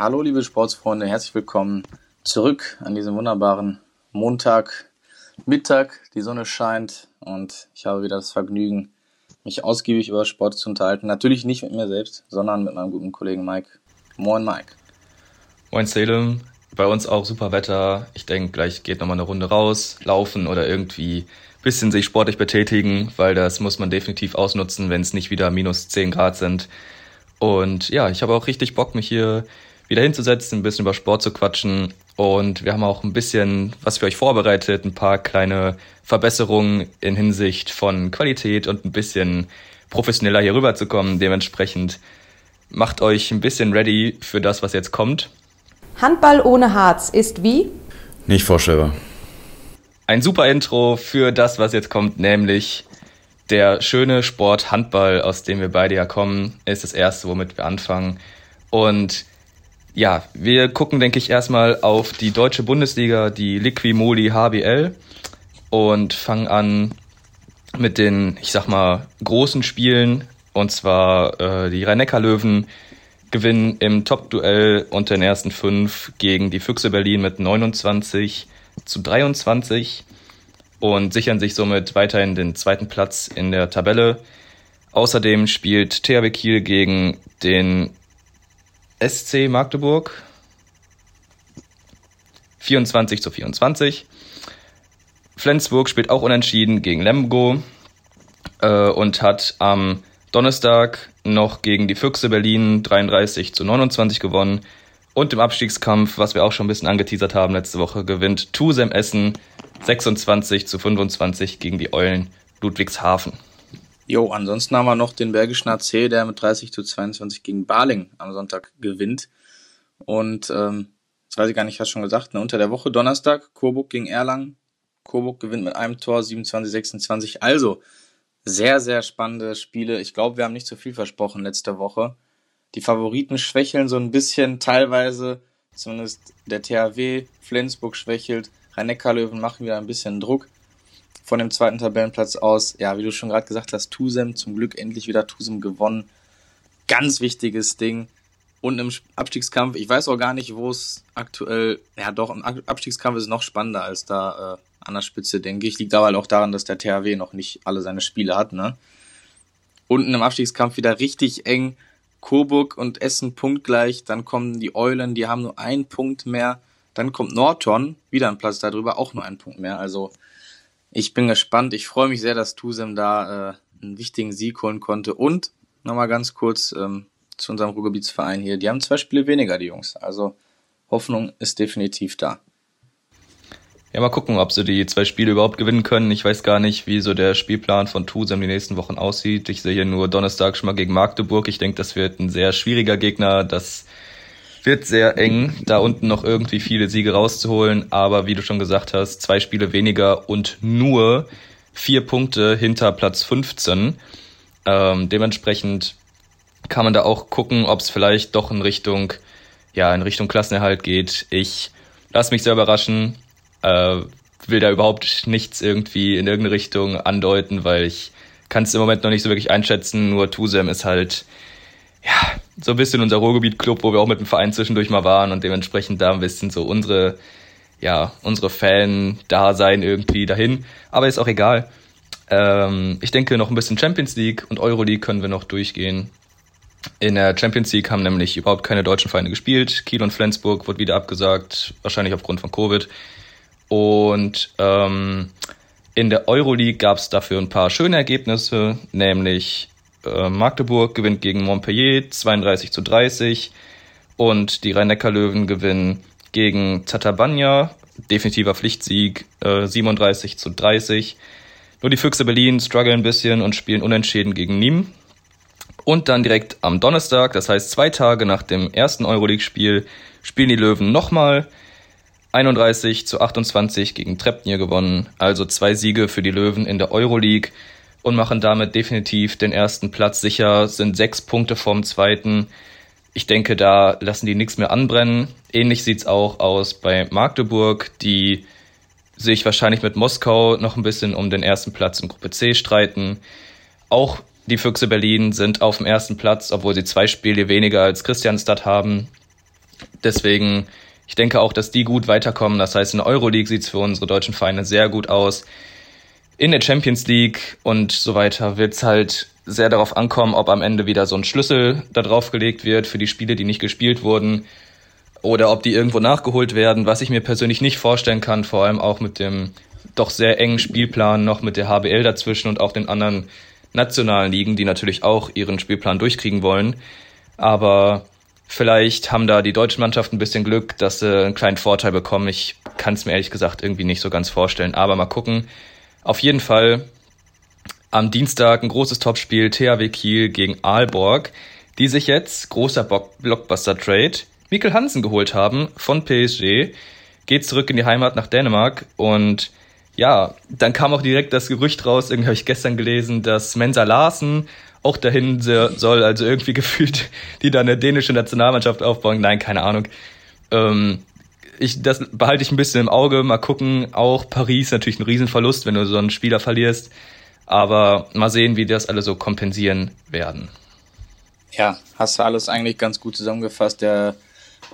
Hallo, liebe Sportsfreunde, herzlich willkommen zurück an diesem wunderbaren Montag, Mittag. Die Sonne scheint und ich habe wieder das Vergnügen, mich ausgiebig über Sport zu unterhalten. Natürlich nicht mit mir selbst, sondern mit meinem guten Kollegen Mike. Moin, Mike. Moin, Salem. Bei uns auch super Wetter. Ich denke, gleich geht nochmal eine Runde raus, laufen oder irgendwie bisschen sich sportlich betätigen, weil das muss man definitiv ausnutzen, wenn es nicht wieder minus 10 Grad sind. Und ja, ich habe auch richtig Bock, mich hier wieder hinzusetzen, ein bisschen über Sport zu quatschen. Und wir haben auch ein bisschen was für euch vorbereitet, ein paar kleine Verbesserungen in Hinsicht von Qualität und ein bisschen professioneller hier rüber zu kommen. Dementsprechend macht euch ein bisschen ready für das, was jetzt kommt. Handball ohne Harz ist wie? Nicht vorstellbar. Ein super Intro für das, was jetzt kommt, nämlich der schöne Sport Handball, aus dem wir beide ja kommen, ist das erste, womit wir anfangen. Und ja, wir gucken, denke ich, erstmal auf die deutsche Bundesliga, die Liqui-Moli HBL und fangen an mit den, ich sag mal, großen Spielen. Und zwar äh, die Rhein-Neckar-Löwen gewinnen im Top-Duell unter den ersten fünf gegen die Füchse Berlin mit 29 zu 23 und sichern sich somit weiterhin den zweiten Platz in der Tabelle. Außerdem spielt THW Kiel gegen den SC Magdeburg 24 zu 24. Flensburg spielt auch unentschieden gegen Lemgo äh, und hat am Donnerstag noch gegen die Füchse Berlin 33 zu 29 gewonnen. Und im Abstiegskampf, was wir auch schon ein bisschen angeteasert haben letzte Woche, gewinnt Tusem Essen 26 zu 25 gegen die Eulen Ludwigshafen. Jo, ansonsten haben wir noch den Bergischen AC, der mit 30 zu 22 gegen Baling am Sonntag gewinnt. Und ähm, das weiß ich gar nicht, hast schon gesagt, ne? unter der Woche Donnerstag, Coburg gegen Erlangen. Coburg gewinnt mit einem Tor 27, 26. Also sehr, sehr spannende Spiele. Ich glaube, wir haben nicht so viel versprochen letzte Woche. Die Favoriten schwächeln so ein bisschen, teilweise zumindest der THW, Flensburg schwächelt, Rhein-Neckar-Löwen machen wieder ein bisschen Druck von dem zweiten Tabellenplatz aus. Ja, wie du schon gerade gesagt hast, Tusem zum Glück endlich wieder Tusem gewonnen. Ganz wichtiges Ding. Und im Abstiegskampf, ich weiß auch gar nicht, wo es aktuell, ja doch, im Abstiegskampf ist es noch spannender als da äh, an der Spitze, denke ich. Liegt aber halt auch daran, dass der THW noch nicht alle seine Spiele hat, ne? Unten im Abstiegskampf wieder richtig eng. Coburg und Essen punktgleich. Dann kommen die Eulen, die haben nur einen Punkt mehr. Dann kommt Norton, wieder ein Platz darüber, auch nur einen Punkt mehr. Also ich bin gespannt. Ich freue mich sehr, dass Tusem da äh, einen wichtigen Sieg holen konnte. Und nochmal ganz kurz ähm, zu unserem Ruhrgebietsverein hier. Die haben zwei Spiele weniger, die Jungs. Also Hoffnung ist definitiv da. Ja, mal gucken, ob sie die zwei Spiele überhaupt gewinnen können. Ich weiß gar nicht, wie so der Spielplan von Tusem die nächsten Wochen aussieht. Ich sehe hier nur Donnerstag schon mal gegen Magdeburg. Ich denke, das wird ein sehr schwieriger Gegner. Das wird sehr eng, da unten noch irgendwie viele Siege rauszuholen. Aber wie du schon gesagt hast, zwei Spiele weniger und nur vier Punkte hinter Platz 15. Ähm, dementsprechend kann man da auch gucken, ob es vielleicht doch in Richtung, ja, in Richtung Klassenerhalt geht. Ich lasse mich sehr überraschen. Äh, will da überhaupt nichts irgendwie in irgendeine Richtung andeuten, weil ich kann es im Moment noch nicht so wirklich einschätzen. Nur Tusem ist halt ja, so ein bisschen unser Ruhrgebiet-Club, wo wir auch mit dem Verein zwischendurch mal waren und dementsprechend da ein bisschen so unsere, ja, unsere Fan-Dasein irgendwie dahin. Aber ist auch egal. Ähm, ich denke, noch ein bisschen Champions League und Euroleague können wir noch durchgehen. In der Champions League haben nämlich überhaupt keine deutschen Vereine gespielt. Kiel und Flensburg wurde wieder abgesagt, wahrscheinlich aufgrund von Covid. Und ähm, in der Euroleague gab es dafür ein paar schöne Ergebnisse, nämlich äh, Magdeburg gewinnt gegen Montpellier 32 zu 30 und die Rhein-Neckar-Löwen gewinnen gegen Tatabanya, definitiver Pflichtsieg, äh, 37 zu 30. Nur die Füchse Berlin strugglen ein bisschen und spielen unentschieden gegen Nîmes. Und dann direkt am Donnerstag, das heißt zwei Tage nach dem ersten Euroleague-Spiel, spielen die Löwen nochmal 31 zu 28 gegen Trepnier gewonnen. Also zwei Siege für die Löwen in der Euroleague und machen damit definitiv den ersten Platz sicher, sind sechs Punkte vom zweiten. Ich denke, da lassen die nichts mehr anbrennen. Ähnlich sieht's auch aus bei Magdeburg, die sich wahrscheinlich mit Moskau noch ein bisschen um den ersten Platz in Gruppe C streiten. Auch die Füchse Berlin sind auf dem ersten Platz, obwohl sie zwei Spiele weniger als Christianstadt haben. Deswegen, ich denke auch, dass die gut weiterkommen. Das heißt, in der Euroleague sieht es für unsere deutschen Vereine sehr gut aus. In der Champions League und so weiter wird es halt sehr darauf ankommen, ob am Ende wieder so ein Schlüssel da drauf gelegt wird für die Spiele, die nicht gespielt wurden oder ob die irgendwo nachgeholt werden, was ich mir persönlich nicht vorstellen kann, vor allem auch mit dem doch sehr engen Spielplan noch mit der HBL dazwischen und auch den anderen nationalen Ligen, die natürlich auch ihren Spielplan durchkriegen wollen. Aber vielleicht haben da die deutschen Mannschaften ein bisschen Glück, dass sie einen kleinen Vorteil bekommen. Ich kann es mir ehrlich gesagt irgendwie nicht so ganz vorstellen. Aber mal gucken. Auf jeden Fall am Dienstag ein großes Topspiel THW Kiel gegen Aalborg, die sich jetzt, großer Blockbuster-Trade, Mikkel Hansen geholt haben von PSG, geht zurück in die Heimat nach Dänemark und ja, dann kam auch direkt das Gerücht raus, irgendwie habe ich gestern gelesen, dass Mensa Larsen auch dahin soll, also irgendwie gefühlt, die da eine dänische Nationalmannschaft aufbauen. Nein, keine Ahnung. Ähm, ich, das behalte ich ein bisschen im Auge. Mal gucken. Auch Paris natürlich ein Riesenverlust, wenn du so einen Spieler verlierst. Aber mal sehen, wie das alle so kompensieren werden. Ja, hast du alles eigentlich ganz gut zusammengefasst. Der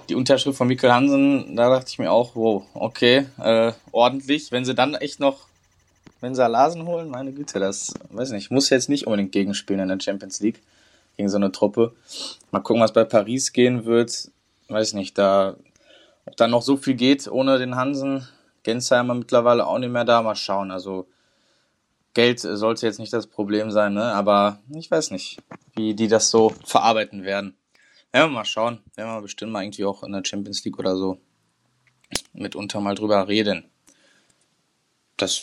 die Unterschrift von Mikkel Hansen, da dachte ich mir auch, wow, okay, äh, ordentlich. Wenn sie dann echt noch, wenn sie Larsen holen, meine Güte, das, weiß nicht, muss jetzt nicht unbedingt gegenspielen in der Champions League gegen so eine Truppe. Mal gucken, was bei Paris gehen wird. Weiß nicht, da, ob da noch so viel geht ohne den Hansen. Gensheimer mittlerweile auch nicht mehr da. Mal schauen. Also, Geld sollte jetzt nicht das Problem sein, ne? Aber ich weiß nicht, wie die das so verarbeiten werden. Ja, mal schauen. Werden wir bestimmt mal irgendwie auch in der Champions League oder so mitunter mal drüber reden. Das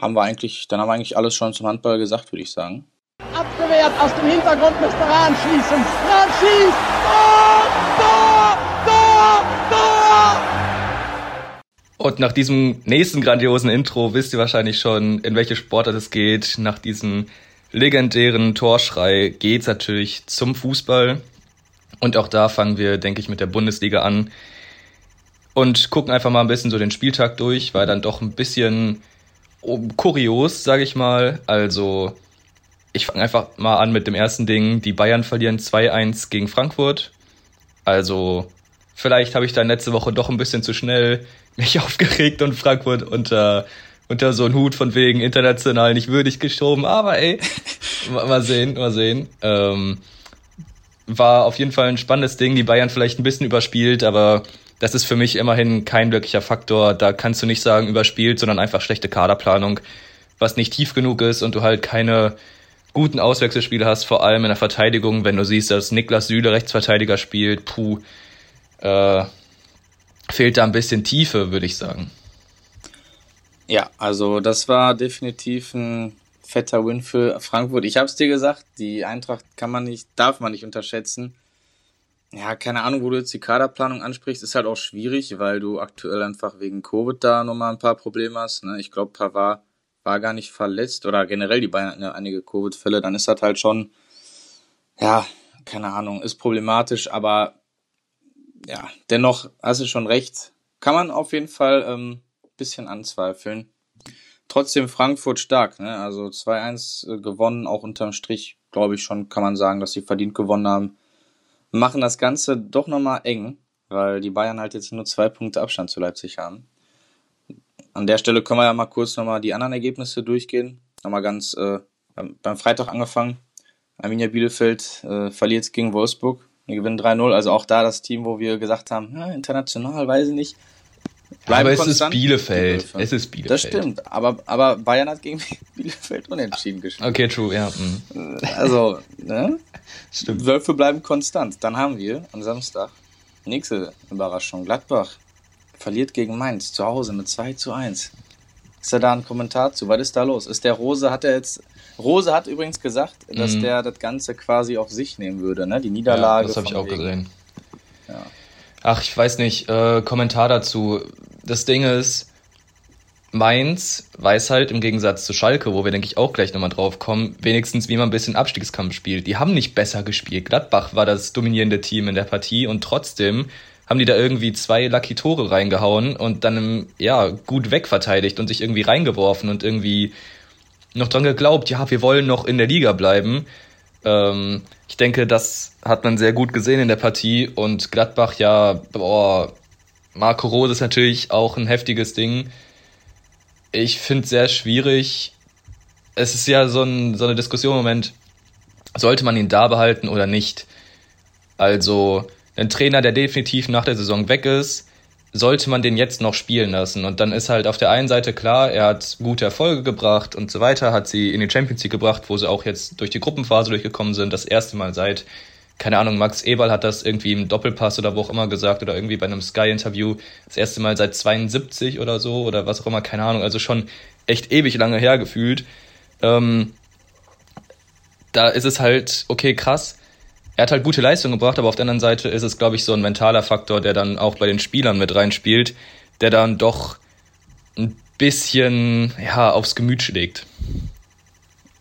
haben wir eigentlich, dann haben wir eigentlich alles schon zum Handball gesagt, würde ich sagen. Abgewehrt aus dem Hintergrund müsste Rahn schießen. Rahn schießt! Tor! Tor! Und nach diesem nächsten grandiosen Intro wisst ihr wahrscheinlich schon, in welche Sportart es geht. Nach diesem legendären Torschrei geht's natürlich zum Fußball. Und auch da fangen wir, denke ich, mit der Bundesliga an und gucken einfach mal ein bisschen so den Spieltag durch, weil dann doch ein bisschen kurios, sage ich mal. Also ich fange einfach mal an mit dem ersten Ding. Die Bayern verlieren 2-1 gegen Frankfurt. Also vielleicht habe ich da letzte Woche doch ein bisschen zu schnell mich aufgeregt und Frankfurt unter unter so einen Hut von wegen international nicht würdig geschoben. Aber ey, mal sehen, mal sehen. Ähm, war auf jeden Fall ein spannendes Ding. Die Bayern vielleicht ein bisschen überspielt, aber das ist für mich immerhin kein wirklicher Faktor. Da kannst du nicht sagen überspielt, sondern einfach schlechte Kaderplanung, was nicht tief genug ist und du halt keine guten Auswechselspiele hast, vor allem in der Verteidigung, wenn du siehst, dass Niklas Süle Rechtsverteidiger spielt, puh, äh, fehlt da ein bisschen Tiefe, würde ich sagen. Ja, also das war definitiv ein fetter Win für Frankfurt. Ich habe es dir gesagt, die Eintracht kann man nicht, darf man nicht unterschätzen. Ja, keine Ahnung, wo du jetzt die Kaderplanung ansprichst, ist halt auch schwierig, weil du aktuell einfach wegen Covid da nochmal ein paar Probleme hast. Ne? Ich glaube, Pavard war gar nicht verletzt oder generell die Bayern hatten ja einige Covid-Fälle, dann ist das halt schon, ja, keine Ahnung, ist problematisch, aber ja, dennoch hast du schon recht. Kann man auf jeden Fall ähm, bisschen anzweifeln trotzdem Frankfurt stark. Ne? Also 2-1 äh, gewonnen, auch unterm Strich, glaube ich schon, kann man sagen, dass sie verdient gewonnen haben. Machen das Ganze doch nochmal eng, weil die Bayern halt jetzt nur zwei Punkte Abstand zu Leipzig haben. An der Stelle können wir ja mal kurz nochmal die anderen Ergebnisse durchgehen. Nochmal ganz äh, beim Freitag angefangen. Arminia Bielefeld äh, verliert gegen Wolfsburg. Wir gewinnen 3-0. Also auch da das Team, wo wir gesagt haben, ja, international, weiß ich nicht. Bleiben aber es konstant. ist Bielefeld. Es ist Bielefeld. Das stimmt, aber, aber Bayern hat gegen Bielefeld unentschieden gespielt. Okay, true, ja. Mhm. Also, ne? Stimmt. Wölfe bleiben konstant. Dann haben wir am Samstag nächste Überraschung. Gladbach verliert gegen Mainz zu Hause mit 2 zu 1. Ist da da ein Kommentar zu? Was ist da los? Ist der Rose, hat er jetzt. Rose hat übrigens gesagt, dass mhm. der das Ganze quasi auf sich nehmen würde, ne? Die Niederlage. Ja, das habe ich auch wegen. gesehen. Ja. Ach, ich weiß nicht, äh, Kommentar dazu. Das Ding ist, Mainz weiß halt im Gegensatz zu Schalke, wo wir denke ich auch gleich nochmal drauf kommen, wenigstens wie man ein bisschen Abstiegskampf spielt. Die haben nicht besser gespielt. Gladbach war das dominierende Team in der Partie und trotzdem haben die da irgendwie zwei Lucky Tore reingehauen und dann ja gut wegverteidigt und sich irgendwie reingeworfen und irgendwie noch dran geglaubt, ja, wir wollen noch in der Liga bleiben. Ähm, ich denke, das hat man sehr gut gesehen in der Partie und Gladbach ja, boah, Marco Rose ist natürlich auch ein heftiges Ding. Ich finde es sehr schwierig. Es ist ja so, ein, so eine Diskussion im Moment, sollte man ihn da behalten oder nicht? Also, ein Trainer, der definitiv nach der Saison weg ist, sollte man den jetzt noch spielen lassen? Und dann ist halt auf der einen Seite klar, er hat gute Erfolge gebracht und so weiter, hat sie in die Champions League gebracht, wo sie auch jetzt durch die Gruppenphase durchgekommen sind, das erste Mal seit, keine Ahnung, Max Eberl hat das irgendwie im Doppelpass oder wo auch immer gesagt oder irgendwie bei einem Sky-Interview, das erste Mal seit 72 oder so oder was auch immer, keine Ahnung, also schon echt ewig lange her gefühlt. Ähm, da ist es halt, okay, krass, er hat halt gute Leistung gebracht, aber auf der anderen Seite ist es, glaube ich, so ein mentaler Faktor, der dann auch bei den Spielern mit reinspielt, der dann doch ein bisschen ja, aufs Gemüt schlägt.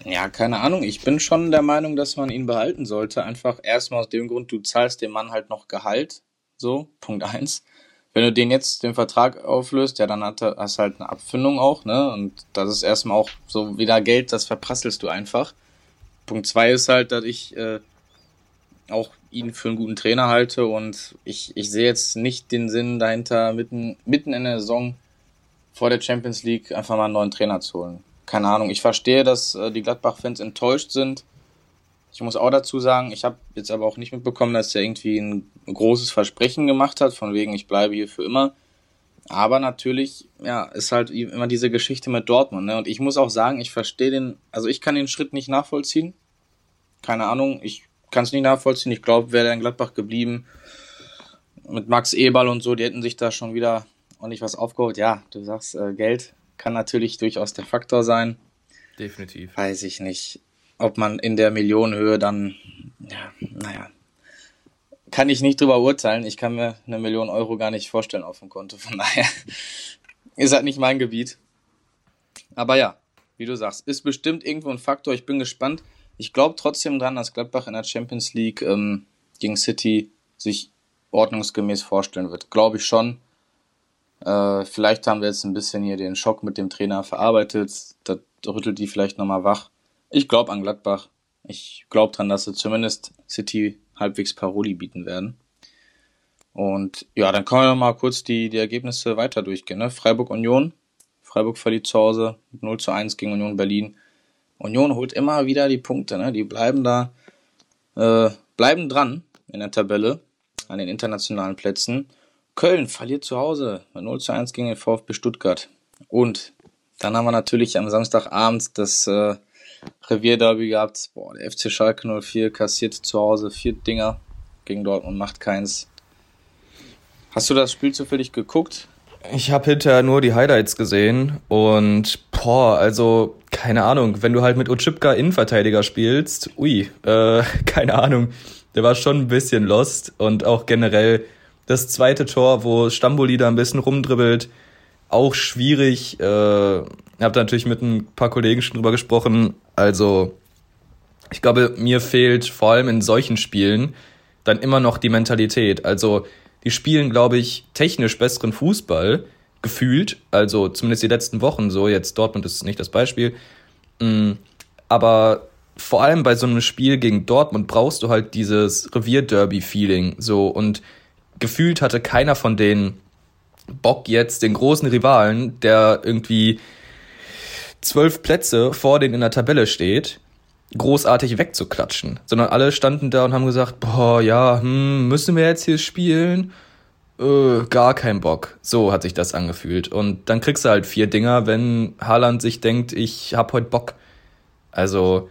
Ja, keine Ahnung. Ich bin schon der Meinung, dass man ihn behalten sollte. Einfach erstmal aus dem Grund, du zahlst dem Mann halt noch Gehalt. So, Punkt eins. Wenn du den jetzt den Vertrag auflöst, ja, dann hat hast halt eine Abfindung auch, ne? Und das ist erstmal auch so wieder Geld, das verprasselst du einfach. Punkt zwei ist halt, dass ich äh, auch ihn für einen guten Trainer halte und ich, ich sehe jetzt nicht den Sinn dahinter, mitten, mitten in der Saison vor der Champions League einfach mal einen neuen Trainer zu holen. Keine Ahnung. Ich verstehe, dass äh, die Gladbach-Fans enttäuscht sind. Ich muss auch dazu sagen, ich habe jetzt aber auch nicht mitbekommen, dass er irgendwie ein großes Versprechen gemacht hat, von wegen, ich bleibe hier für immer. Aber natürlich, ja, ist halt immer diese Geschichte mit Dortmund. Ne? Und ich muss auch sagen, ich verstehe den, also ich kann den Schritt nicht nachvollziehen. Keine Ahnung, ich kann es nicht nachvollziehen. Ich glaube, wäre er in Gladbach geblieben mit Max Eberl und so, die hätten sich da schon wieder ordentlich was aufgeholt. Ja, du sagst, äh, Geld kann natürlich durchaus der Faktor sein. Definitiv. Weiß ich nicht, ob man in der Millionenhöhe dann, ja, naja, kann ich nicht drüber urteilen. Ich kann mir eine Million Euro gar nicht vorstellen auf dem Konto. Von daher ist halt nicht mein Gebiet. Aber ja, wie du sagst, ist bestimmt irgendwo ein Faktor. Ich bin gespannt. Ich glaube trotzdem dran, dass Gladbach in der Champions League ähm, gegen City sich ordnungsgemäß vorstellen wird. Glaube ich schon. Äh, vielleicht haben wir jetzt ein bisschen hier den Schock mit dem Trainer verarbeitet. Das rüttelt die vielleicht nochmal wach. Ich glaube an Gladbach. Ich glaube dran, dass sie zumindest City halbwegs Paroli bieten werden. Und ja, dann können wir noch mal kurz die, die Ergebnisse weiter durchgehen. Ne? Freiburg Union. Freiburg verliert zu Hause 0 zu 1 gegen Union Berlin. Union holt immer wieder die Punkte, ne? Die bleiben da, äh, bleiben dran in der Tabelle an den internationalen Plätzen. Köln verliert zu Hause mit 0 zu 1 gegen den VfB Stuttgart. Und dann haben wir natürlich am Samstagabend das äh, Revierderby gehabt. Boah, der FC Schalke 04 kassiert zu Hause vier Dinger gegen Dortmund, macht keins. Hast du das Spiel zufällig geguckt? Ich habe hinterher nur die Highlights gesehen und boah, also keine Ahnung, wenn du halt mit Ochipka Innenverteidiger spielst, ui, äh, keine Ahnung, der war schon ein bisschen lost und auch generell das zweite Tor, wo Stamboli da ein bisschen rumdribbelt, auch schwierig. Äh, hab da natürlich mit ein paar Kollegen schon drüber gesprochen. Also ich glaube, mir fehlt vor allem in solchen Spielen dann immer noch die Mentalität. Also die spielen, glaube ich, technisch besseren Fußball, gefühlt. Also zumindest die letzten Wochen so. Jetzt Dortmund ist nicht das Beispiel. Mm, aber vor allem bei so einem Spiel gegen Dortmund brauchst du halt dieses Revierderby-Feeling. So und gefühlt hatte keiner von denen Bock jetzt den großen Rivalen, der irgendwie zwölf Plätze vor denen in der Tabelle steht, großartig wegzuklatschen, sondern alle standen da und haben gesagt, boah, ja, hm, müssen wir jetzt hier spielen? Äh, gar kein Bock. So hat sich das angefühlt. Und dann kriegst du halt vier Dinger, wenn Haaland sich denkt, ich hab heute Bock. Also,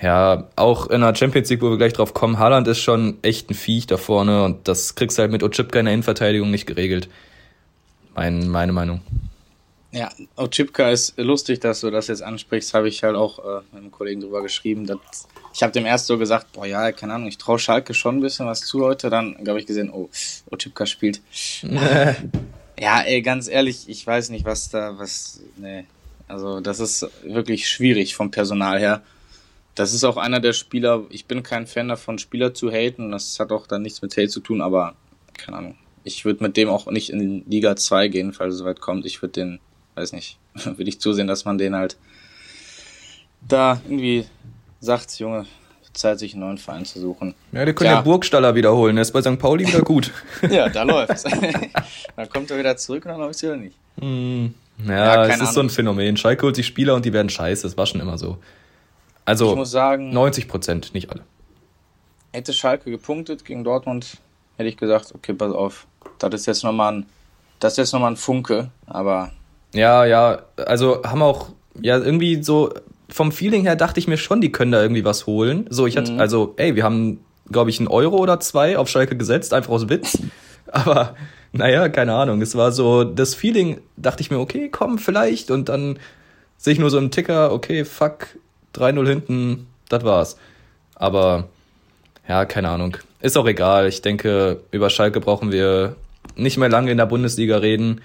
ja, auch in der Champions League, wo wir gleich drauf kommen, Haaland ist schon echt ein Viech da vorne und das kriegst du halt mit Ochipka in der Innenverteidigung nicht geregelt. Mein, meine Meinung. Ja, Ochipka ist lustig, dass du das jetzt ansprichst, habe ich halt auch äh, mit einem Kollegen drüber geschrieben. Dass, ich habe dem erst so gesagt, boah ja, keine Ahnung, ich traue Schalke schon ein bisschen was zu heute. Dann habe ich gesehen, oh, Ochipka spielt. ja, ey, ganz ehrlich, ich weiß nicht, was da, was, nee. Also das ist wirklich schwierig vom Personal her. Das ist auch einer der Spieler, ich bin kein Fan davon, Spieler zu haten. Das hat auch dann nichts mit Hate zu tun, aber keine Ahnung. Ich würde mit dem auch nicht in Liga 2 gehen, falls es soweit kommt. Ich würde den weiß nicht, würde ich zusehen, dass man den halt da irgendwie sagt, Junge, Zeit, sich einen neuen Verein zu suchen. Ja, die können ja, ja Burgstaller wiederholen. Er ist bei St. Pauli wieder gut. ja, da läuft's. dann kommt er wieder zurück und dann läuft's wieder nicht. Mm, ja, ja es ist Ahnung. so ein Phänomen. Schalke holt sich Spieler und die werden scheiße. Das war schon immer so. Also, ich muss sagen, 90 Prozent, nicht alle. Hätte Schalke gepunktet gegen Dortmund, hätte ich gesagt, okay, pass auf. Das ist jetzt nochmal ein, das ist jetzt nochmal ein Funke, aber. Ja, ja, also haben auch, ja, irgendwie so, vom Feeling her dachte ich mir schon, die können da irgendwie was holen. So, ich hatte, mhm. also, ey, wir haben, glaube ich, einen Euro oder zwei auf Schalke gesetzt, einfach aus Witz. Aber, naja, keine Ahnung. Es war so, das Feeling, dachte ich mir, okay, komm, vielleicht. Und dann sehe ich nur so einen Ticker, okay, fuck, 3-0 hinten, das war's. Aber, ja, keine Ahnung. Ist auch egal. Ich denke, über Schalke brauchen wir nicht mehr lange in der Bundesliga reden.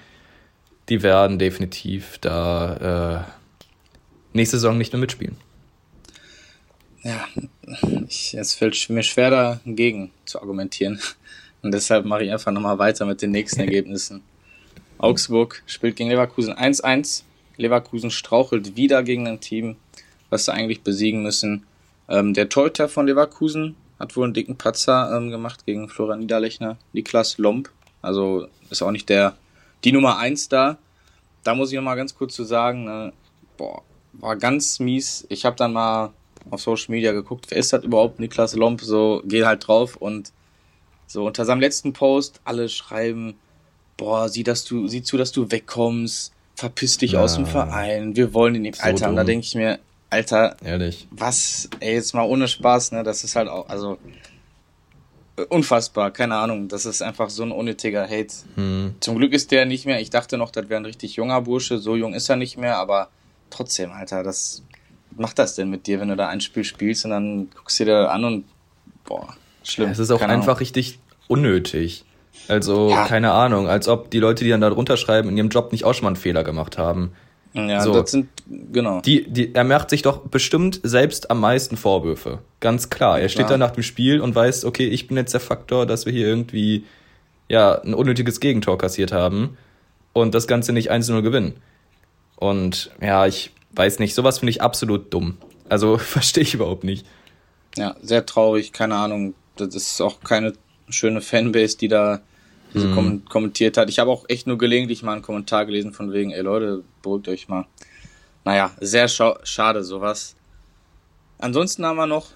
Die werden definitiv da äh, nächste Saison nicht mehr mitspielen. Ja, ich, es fällt mir schwer dagegen zu argumentieren. Und deshalb mache ich einfach nochmal weiter mit den nächsten Ergebnissen. Augsburg spielt gegen Leverkusen 1-1. Leverkusen strauchelt wieder gegen ein Team, was sie eigentlich besiegen müssen. Ähm, der Torhüter von Leverkusen hat wohl einen dicken Patzer ähm, gemacht gegen Florian Niederlechner. Niklas Lomp. Also ist auch nicht der die Nummer 1 da. Da muss ich nochmal ganz kurz zu sagen, äh, boah, war ganz mies. Ich habe dann mal auf Social Media geguckt, wer ist das überhaupt? Niklas Lomp, so, geh halt drauf und so unter seinem letzten Post alle schreiben, boah, sieh, dass du, sieh zu, dass du wegkommst, verpiss dich ja. aus dem Verein, wir wollen ihn nicht. So Alter, dumm. und da denke ich mir, Alter, ehrlich, was, ey, jetzt mal ohne Spaß, ne, das ist halt auch, also, unfassbar, keine Ahnung, das ist einfach so ein unnötiger Hate. Hm. Zum Glück ist der nicht mehr, ich dachte noch, das wäre ein richtig junger Bursche, so jung ist er nicht mehr, aber trotzdem, Alter, das macht das denn mit dir, wenn du da ein Spiel spielst und dann guckst du dir an und boah, schlimm. Ja, es ist auch keine einfach Ahnung. richtig unnötig. Also, ja. keine Ahnung, als ob die Leute, die dann da drunter schreiben, in ihrem Job nicht auch schon mal einen Fehler gemacht haben. Ja, so. das sind, genau. Die, die, er macht sich doch bestimmt selbst am meisten Vorwürfe. Ganz klar. Er steht ja. da nach dem Spiel und weiß, okay, ich bin jetzt der Faktor, dass wir hier irgendwie, ja, ein unnötiges Gegentor kassiert haben und das Ganze nicht 1-0 gewinnen. Und ja, ich weiß nicht, sowas finde ich absolut dumm. Also verstehe ich überhaupt nicht. Ja, sehr traurig, keine Ahnung. Das ist auch keine schöne Fanbase, die da diese mm. kommentiert hat. Ich habe auch echt nur gelegentlich mal einen Kommentar gelesen von wegen, ey Leute, beruhigt euch mal. Naja, sehr scha schade sowas. Ansonsten haben wir noch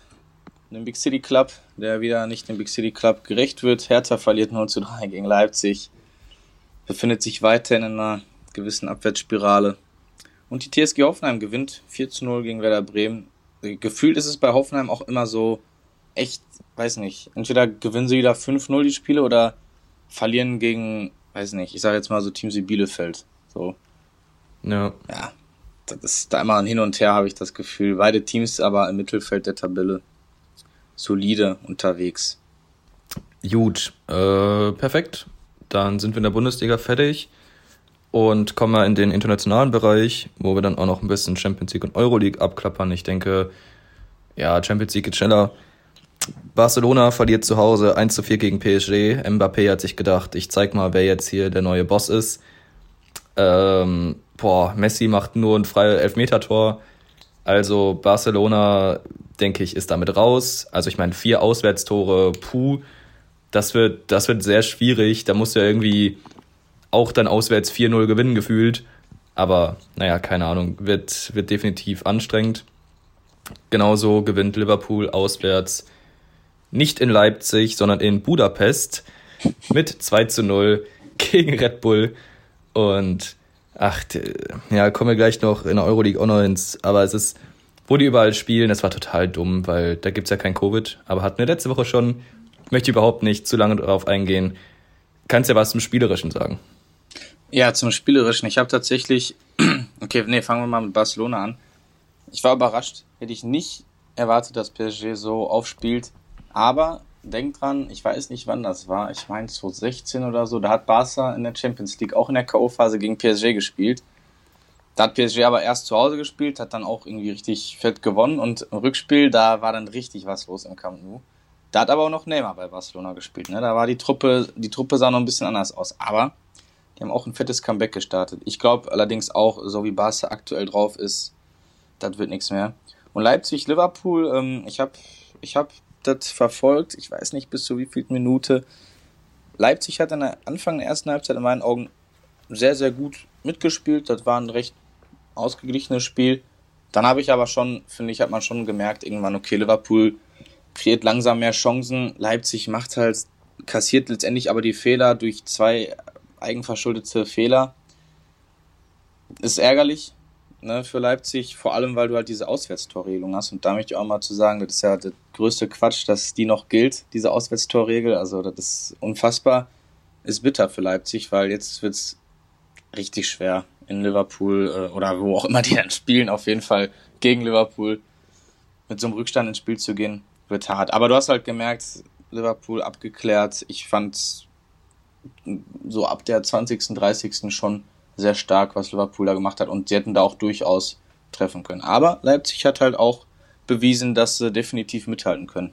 den Big City Club, der wieder nicht dem Big City Club gerecht wird. Hertha verliert 0 zu 3 gegen Leipzig. Befindet sich weiterhin in einer gewissen Abwärtsspirale. Und die TSG Hoffenheim gewinnt 4 zu 0 gegen Werder Bremen. Gefühlt ist es bei Hoffenheim auch immer so echt, weiß nicht, entweder gewinnen sie wieder 5-0 die Spiele oder verlieren gegen, weiß nicht, ich sage jetzt mal so Teams wie Bielefeld. So. Ja. Ja. Das ist da immer ein Hin und Her, habe ich das Gefühl. Beide Teams aber im Mittelfeld der Tabelle solide unterwegs. Gut, äh, perfekt. Dann sind wir in der Bundesliga fertig und kommen wir in den internationalen Bereich, wo wir dann auch noch ein bisschen Champions League und Euroleague abklappern. Ich denke, ja, Champions League geht schneller. Barcelona verliert zu Hause 1 zu 4 gegen PSG. Mbappé hat sich gedacht, ich zeig mal, wer jetzt hier der neue Boss ist. Ähm, boah, Messi macht nur ein freies Elfmetertor. Also Barcelona, denke ich, ist damit raus. Also ich meine, vier Auswärtstore, puh, das wird, das wird sehr schwierig. Da muss ja irgendwie auch dann auswärts 4-0 gewinnen gefühlt. Aber naja, keine Ahnung, wird, wird definitiv anstrengend. Genauso gewinnt Liverpool auswärts nicht in Leipzig, sondern in Budapest mit 2 zu 0 gegen Red Bull. Und ach, ja, kommen wir gleich noch in der Euroleague auch noch ins, aber es ist, wo die überall spielen, das war total dumm, weil da gibt es ja kein Covid, aber hatten wir letzte Woche schon. Möchte überhaupt nicht zu lange darauf eingehen. Kannst ja was zum Spielerischen sagen. Ja, zum Spielerischen. Ich habe tatsächlich, okay, nee, fangen wir mal mit Barcelona an. Ich war überrascht. Hätte ich nicht erwartet, dass PSG so aufspielt. Aber denk dran, ich weiß nicht, wann das war. Ich meine 2016 oder so. Da hat Barca in der Champions League auch in der K.O.-Phase gegen PSG gespielt. Da hat PSG aber erst zu Hause gespielt, hat dann auch irgendwie richtig fett gewonnen. Und im Rückspiel, da war dann richtig was los im Camp Nou. Da hat aber auch noch Neymar bei Barcelona gespielt. Ne? Da war die Truppe, die Truppe sah noch ein bisschen anders aus. Aber die haben auch ein fettes Comeback gestartet. Ich glaube allerdings auch, so wie Barca aktuell drauf ist, das wird nichts mehr. Und Leipzig, Liverpool, ähm, ich habe ich hab das verfolgt. Ich weiß nicht bis zu wie viel Minute. Leipzig hat an der Anfang der ersten Halbzeit in meinen Augen sehr, sehr gut mitgespielt. Das war ein recht ausgeglichenes Spiel. Dann habe ich aber schon, finde ich, hat man schon gemerkt, irgendwann, okay, Liverpool kreiert langsam mehr Chancen. Leipzig macht halt, kassiert letztendlich aber die Fehler durch zwei eigenverschuldete Fehler. Ist ärgerlich ne, für Leipzig, vor allem weil du halt diese Auswärtstorregelung hast. Und da möchte ich auch mal zu sagen, das ist ja der größte Quatsch, dass die noch gilt, diese Auswärtstorregel. Also das ist unfassbar. Ist bitter für Leipzig, weil jetzt wird es richtig schwer in Liverpool äh, oder wo auch immer die dann spielen, auf jeden Fall gegen Liverpool mit so einem Rückstand ins Spiel zu gehen, wird hart. Aber du hast halt gemerkt, Liverpool abgeklärt. Ich fand so ab der 20., 30. schon sehr stark, was Liverpool da gemacht hat und sie hätten da auch durchaus treffen können. Aber Leipzig hat halt auch bewiesen, dass sie definitiv mithalten können.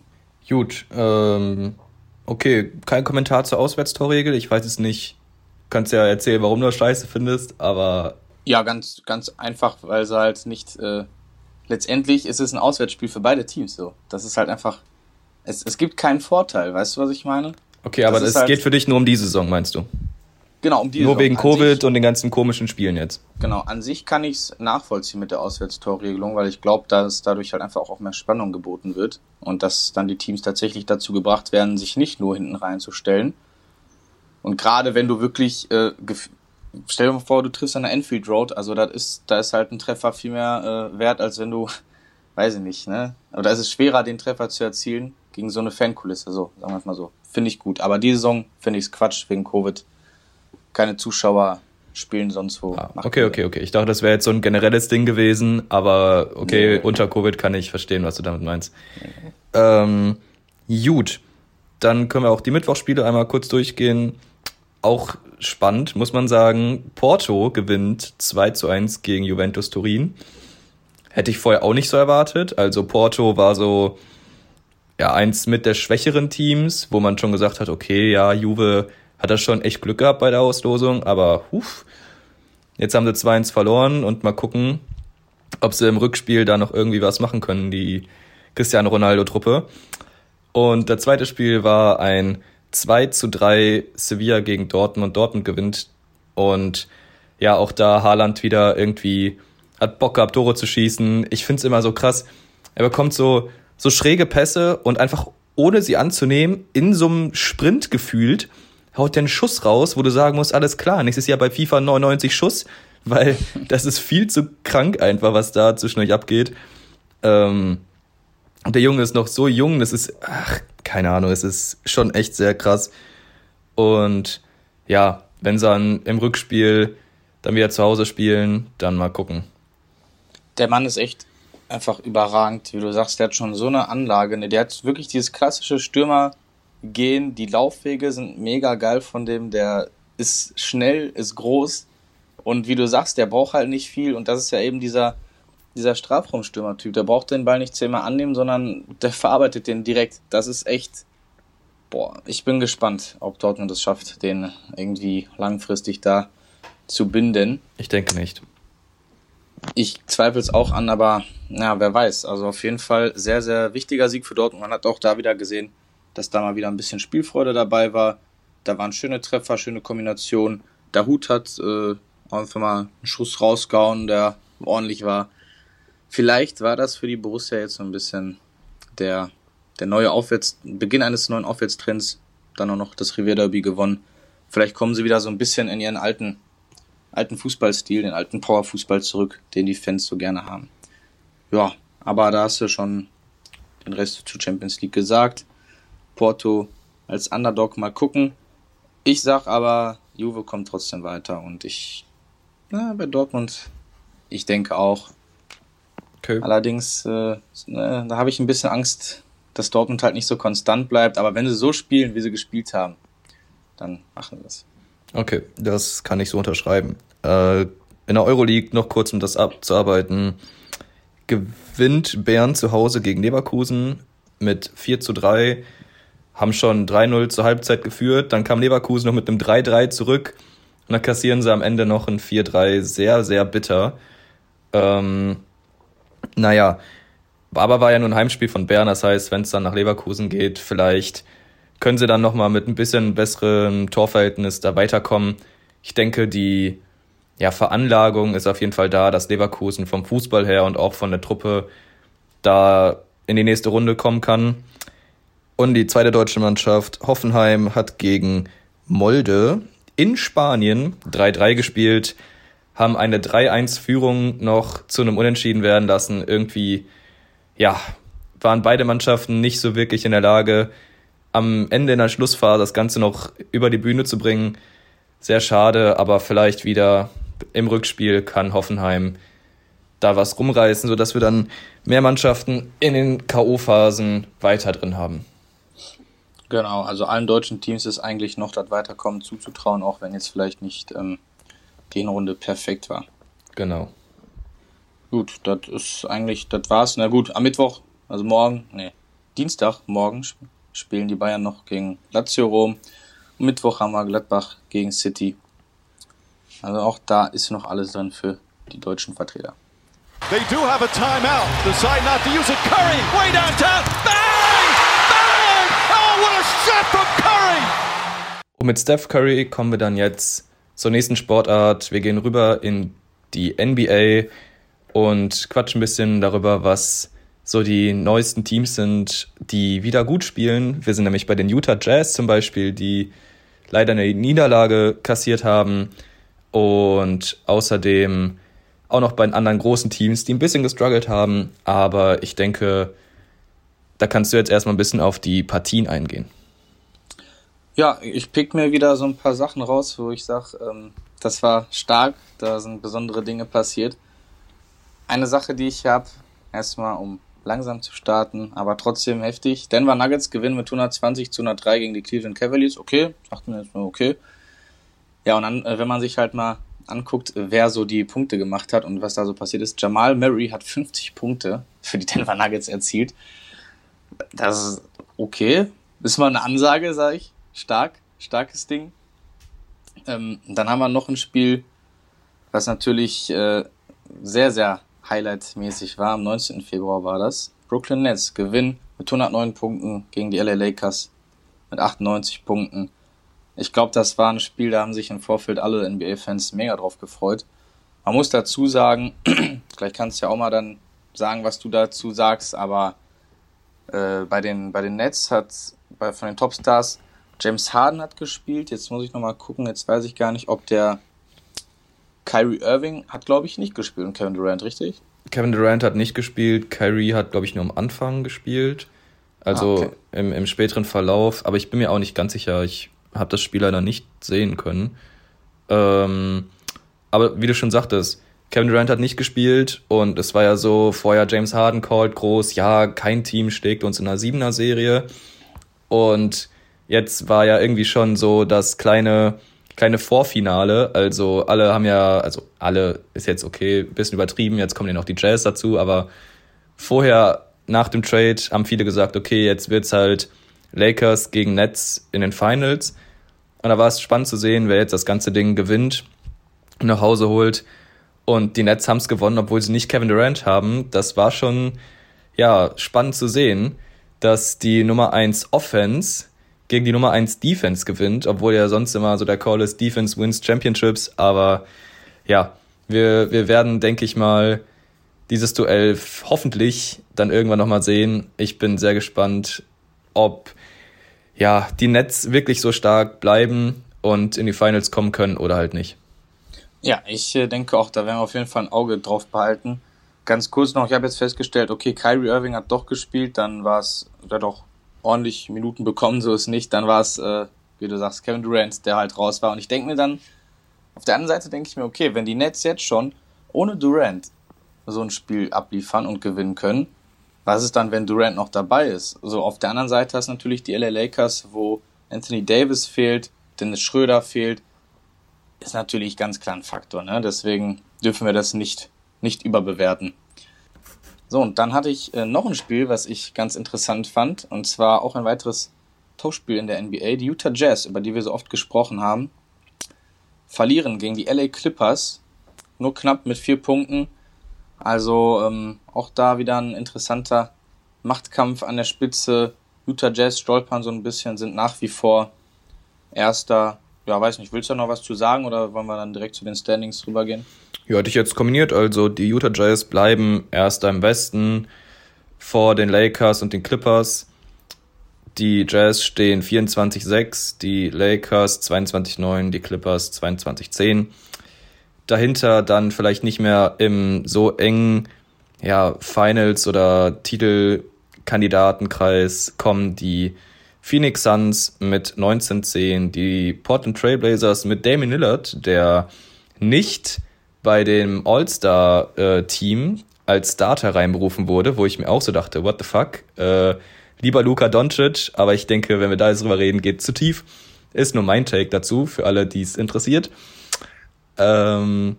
Gut, ähm, okay, kein Kommentar zur Auswärtstorregel. Ich weiß es nicht. Kannst ja erzählen, warum du das scheiße findest, aber. Ja, ganz, ganz einfach, weil sie halt nicht. Äh, letztendlich ist es ein Auswärtsspiel für beide Teams so. Das ist halt einfach. Es, es gibt keinen Vorteil, weißt du, was ich meine? Okay, aber es halt, geht für dich nur um die Saison, meinst du? Genau, um die Nur wegen an Covid sich, und den ganzen komischen Spielen jetzt. Genau, an sich kann ich es nachvollziehen mit der Auswärtstorregelung, weil ich glaube, dass dadurch halt einfach auch mehr Spannung geboten wird und dass dann die Teams tatsächlich dazu gebracht werden, sich nicht nur hinten reinzustellen. Und gerade wenn du wirklich, äh, stell dir mal vor, du triffst an der Enfield Road, also das ist, da ist halt ein Treffer viel mehr äh, wert, als wenn du, weiß ich nicht, ne? Oder es ist schwerer, den Treffer zu erzielen gegen so eine Fankulisse, so, sagen wir es mal so. Finde ich gut. Aber diese Saison finde ich es Quatsch wegen Covid keine Zuschauer spielen sonst wo. Ah, okay, okay, okay. Ich dachte, das wäre jetzt so ein generelles Ding gewesen, aber okay, nee. unter Covid kann ich verstehen, was du damit meinst. Nee. Ähm, gut, dann können wir auch die Mittwochspiele einmal kurz durchgehen. Auch spannend, muss man sagen. Porto gewinnt 2 zu 1 gegen Juventus Turin. Hätte ich vorher auch nicht so erwartet. Also Porto war so ja eins mit der schwächeren Teams, wo man schon gesagt hat, okay, ja, Juve hat er schon echt Glück gehabt bei der Auslosung, aber huf, jetzt haben sie 2-1 verloren und mal gucken, ob sie im Rückspiel da noch irgendwie was machen können, die Cristiano Ronaldo-Truppe. Und das zweite Spiel war ein 2 zu 3 Sevilla gegen Dortmund. Dortmund gewinnt. Und ja, auch da Haaland wieder irgendwie hat Bock gehabt, Tore zu schießen. Ich find's immer so krass. Er bekommt so, so schräge Pässe und einfach ohne sie anzunehmen, in so einem Sprint gefühlt, haut der einen Schuss raus, wo du sagen musst, alles klar, nächstes Jahr bei FIFA 99 Schuss, weil das ist viel zu krank einfach, was da zwischen euch abgeht. Ähm, und der Junge ist noch so jung, das ist, ach, keine Ahnung, es ist schon echt sehr krass. Und ja, wenn sie dann im Rückspiel dann wieder zu Hause spielen, dann mal gucken. Der Mann ist echt einfach überragend, wie du sagst, der hat schon so eine Anlage, ne? der hat wirklich dieses klassische Stürmer, gehen. Die Laufwege sind mega geil von dem. Der ist schnell, ist groß. Und wie du sagst, der braucht halt nicht viel. Und das ist ja eben dieser, dieser Strafraumstürmer-Typ. Der braucht den Ball nicht zehnmal annehmen, sondern der verarbeitet den direkt. Das ist echt. Boah, ich bin gespannt, ob Dortmund es schafft, den irgendwie langfristig da zu binden. Ich denke nicht. Ich zweifle es auch an, aber ja, wer weiß. Also auf jeden Fall sehr, sehr wichtiger Sieg für Dortmund. Man hat auch da wieder gesehen, dass da mal wieder ein bisschen Spielfreude dabei war. Da waren schöne Treffer, schöne Kombinationen. Der Hut hat äh, einfach mal einen Schuss rausgehauen, der ordentlich war. Vielleicht war das für die Borussia jetzt so ein bisschen der, der neue Aufwärts, Beginn eines neuen Aufwärtstrends. Dann auch noch das Revier Derby gewonnen. Vielleicht kommen sie wieder so ein bisschen in ihren alten, alten Fußballstil, den alten Powerfußball zurück, den die Fans so gerne haben. Ja, aber da hast du schon den Rest zur Champions League gesagt. Porto als Underdog mal gucken. Ich sag aber, Juve kommt trotzdem weiter und ich, na, bei Dortmund, ich denke auch. Okay. Allerdings, äh, ne, da habe ich ein bisschen Angst, dass Dortmund halt nicht so konstant bleibt. Aber wenn sie so spielen, wie sie gespielt haben, dann machen sie das. Okay, das kann ich so unterschreiben. Äh, in der Euroleague noch kurz, um das abzuarbeiten, gewinnt Bern zu Hause gegen Leverkusen mit 4 zu 3 haben schon 3-0 zur Halbzeit geführt, dann kam Leverkusen noch mit einem 3-3 zurück und dann kassieren sie am Ende noch ein 4-3, sehr, sehr bitter. Ähm, naja, Aber war ja nur ein Heimspiel von Bern, das heißt, wenn es dann nach Leverkusen geht, vielleicht können sie dann nochmal mit ein bisschen besserem Torverhältnis da weiterkommen. Ich denke, die ja, Veranlagung ist auf jeden Fall da, dass Leverkusen vom Fußball her und auch von der Truppe da in die nächste Runde kommen kann. Und die zweite deutsche Mannschaft, Hoffenheim, hat gegen Molde in Spanien 3-3 gespielt, haben eine 3-1-Führung noch zu einem Unentschieden werden lassen. Irgendwie, ja, waren beide Mannschaften nicht so wirklich in der Lage, am Ende in der Schlussphase das Ganze noch über die Bühne zu bringen. Sehr schade, aber vielleicht wieder im Rückspiel kann Hoffenheim da was rumreißen, sodass wir dann mehr Mannschaften in den K.O.-Phasen weiter drin haben. Genau, also allen deutschen Teams ist eigentlich noch das Weiterkommen zuzutrauen, auch wenn jetzt vielleicht nicht ähm, die Runde perfekt war. Genau. Gut, das ist eigentlich, das war's. Na gut, am Mittwoch, also morgen, nee, Dienstag, morgen spielen die Bayern noch gegen Lazio Rom. Am Mittwoch haben wir Gladbach gegen City. Also auch da ist noch alles drin für die deutschen Vertreter. They do have a timeout. Decide not to use it. Curry, way downtown. Bang! Oh, what a shot from Curry! Und mit Steph Curry kommen wir dann jetzt zur nächsten Sportart. Wir gehen rüber in die NBA und quatschen ein bisschen darüber, was so die neuesten Teams sind, die wieder gut spielen. Wir sind nämlich bei den Utah Jazz zum Beispiel, die leider eine Niederlage kassiert haben. Und außerdem auch noch bei den anderen großen Teams, die ein bisschen gestruggelt haben. Aber ich denke, da kannst du jetzt erstmal ein bisschen auf die Partien eingehen. Ja, ich pick mir wieder so ein paar Sachen raus, wo ich sage, ähm, das war stark, da sind besondere Dinge passiert. Eine Sache, die ich habe, erstmal um langsam zu starten, aber trotzdem heftig. Denver Nuggets gewinnen mit 120 zu 103 gegen die Cleveland Cavaliers. Okay, sagt mir jetzt mal okay. Ja, und dann, äh, wenn man sich halt mal anguckt, wer so die Punkte gemacht hat und was da so passiert ist. Jamal Murray hat 50 Punkte für die Denver Nuggets erzielt. Das ist okay. Ist mal eine Ansage, sage ich. Stark, starkes Ding. Ähm, dann haben wir noch ein Spiel, was natürlich äh, sehr, sehr highlightmäßig war. Am 19. Februar war das. Brooklyn Nets Gewinn mit 109 Punkten gegen die LA Lakers mit 98 Punkten. Ich glaube, das war ein Spiel, da haben sich im Vorfeld alle NBA-Fans mega drauf gefreut. Man muss dazu sagen, vielleicht kannst du ja auch mal dann sagen, was du dazu sagst, aber äh, bei, den, bei den Nets hat bei, von den Topstars James Harden hat gespielt. Jetzt muss ich nochmal gucken, jetzt weiß ich gar nicht, ob der Kyrie Irving hat, glaube ich, nicht gespielt und Kevin Durant, richtig? Kevin Durant hat nicht gespielt, Kyrie hat, glaube ich, nur am Anfang gespielt. Also ah, okay. im, im späteren Verlauf, aber ich bin mir auch nicht ganz sicher. Ich habe das Spiel leider nicht sehen können. Ähm, aber wie du schon sagtest, Kevin Durant hat nicht gespielt und es war ja so, vorher James Harden called groß, ja, kein Team schlägt uns in einer Siebener Serie. Und jetzt war ja irgendwie schon so das kleine, kleine Vorfinale. Also alle haben ja, also alle ist jetzt okay, bisschen übertrieben, jetzt kommen ja noch die Jazz dazu, aber vorher, nach dem Trade, haben viele gesagt, okay, jetzt wird's halt Lakers gegen Nets in den Finals. Und da war es spannend zu sehen, wer jetzt das ganze Ding gewinnt, nach Hause holt. Und die Nets haben es gewonnen, obwohl sie nicht Kevin Durant haben. Das war schon ja spannend zu sehen, dass die Nummer 1 Offense gegen die Nummer 1 Defense gewinnt, obwohl ja sonst immer so der Call ist, Defense wins Championships. Aber ja, wir, wir werden, denke ich mal, dieses Duell hoffentlich dann irgendwann nochmal sehen. Ich bin sehr gespannt, ob ja, die Nets wirklich so stark bleiben und in die Finals kommen können oder halt nicht. Ja, ich äh, denke auch, da werden wir auf jeden Fall ein Auge drauf behalten. Ganz kurz noch, ich habe jetzt festgestellt, okay, Kyrie Irving hat doch gespielt, dann war es, der hat doch ordentlich Minuten bekommen, so ist nicht. Dann war es, äh, wie du sagst, Kevin Durant, der halt raus war. Und ich denke mir dann, auf der anderen Seite denke ich mir, okay, wenn die Nets jetzt schon ohne Durant so ein Spiel abliefern und gewinnen können, was ist dann, wenn Durant noch dabei ist? So, auf der anderen Seite hast du natürlich die LA Lakers, wo Anthony Davis fehlt, Dennis Schröder fehlt. Ist natürlich ganz klar ein Faktor, ne? Deswegen dürfen wir das nicht, nicht überbewerten. So, und dann hatte ich äh, noch ein Spiel, was ich ganz interessant fand, und zwar auch ein weiteres Tauschspiel in der NBA. Die Utah Jazz, über die wir so oft gesprochen haben, verlieren gegen die LA Clippers nur knapp mit vier Punkten Also ähm, auch da wieder ein interessanter Machtkampf an der Spitze. Utah Jazz stolpern so ein bisschen, sind nach wie vor erster. Ja, weiß nicht, willst du noch was zu sagen oder wollen wir dann direkt zu den Standings rübergehen? Ja, hatte ich jetzt kombiniert. Also die Utah Jazz bleiben erster im Westen vor den Lakers und den Clippers. Die Jazz stehen 24-6, die Lakers 22-9, die Clippers 22-10. Dahinter dann vielleicht nicht mehr im so engen ja, Finals- oder Titelkandidatenkreis kommen die Phoenix Suns mit 19-10, die Portland Trailblazers mit Damien Lillard, der nicht bei dem All-Star-Team als Starter reinberufen wurde, wo ich mir auch so dachte, what the fuck? Äh, lieber Luka Doncic, aber ich denke, wenn wir da jetzt drüber reden, geht zu tief. Ist nur mein Take dazu, für alle, die es interessiert. Ähm,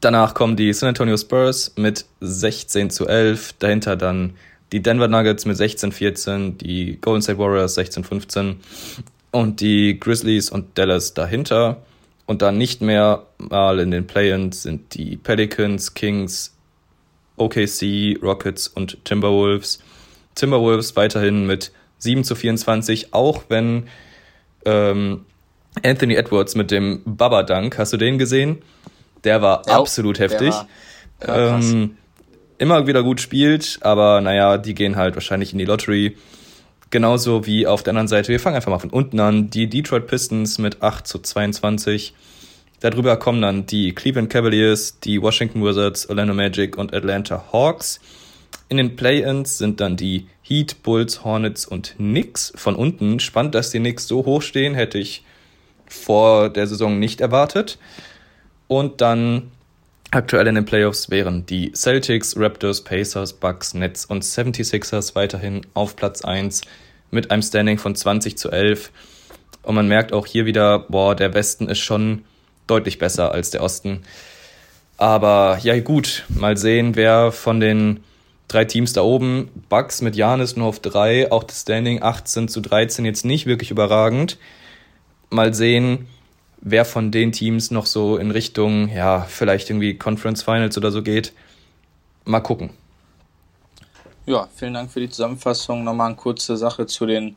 danach kommen die San Antonio Spurs mit 16 zu 11, dahinter dann die Denver Nuggets mit 16-14, die Golden State Warriors 16-15 und die Grizzlies und Dallas dahinter. Und dann nicht mehr mal in den Play-ins sind die Pelicans, Kings, OKC, Rockets und Timberwolves. Timberwolves weiterhin mit 7 zu 24, auch wenn ähm, Anthony Edwards mit dem Baba-Dunk, hast du den gesehen? Der war ja, absolut heftig. War, ähm, immer wieder gut spielt, aber naja, die gehen halt wahrscheinlich in die Lottery. Genauso wie auf der anderen Seite, wir fangen einfach mal von unten an, die Detroit Pistons mit 8 zu 22. Darüber kommen dann die Cleveland Cavaliers, die Washington Wizards, Orlando Magic und Atlanta Hawks. In den Play-ins sind dann die Heat, Bulls, Hornets und Knicks von unten. Spannend, dass die Knicks so hoch stehen, hätte ich vor der Saison nicht erwartet. Und dann aktuell in den Playoffs wären die Celtics, Raptors, Pacers, Bucks, Nets und 76ers weiterhin auf Platz 1 mit einem Standing von 20 zu 11. Und man merkt auch hier wieder, boah, der Westen ist schon deutlich besser als der Osten. Aber ja, gut, mal sehen, wer von den drei Teams da oben, Bucks mit Janis nur auf drei, auch das Standing 18 zu 13 jetzt nicht wirklich überragend. Mal sehen, wer von den Teams noch so in Richtung, ja, vielleicht irgendwie Conference Finals oder so geht. Mal gucken. Ja, vielen Dank für die Zusammenfassung. Nochmal eine kurze Sache zu den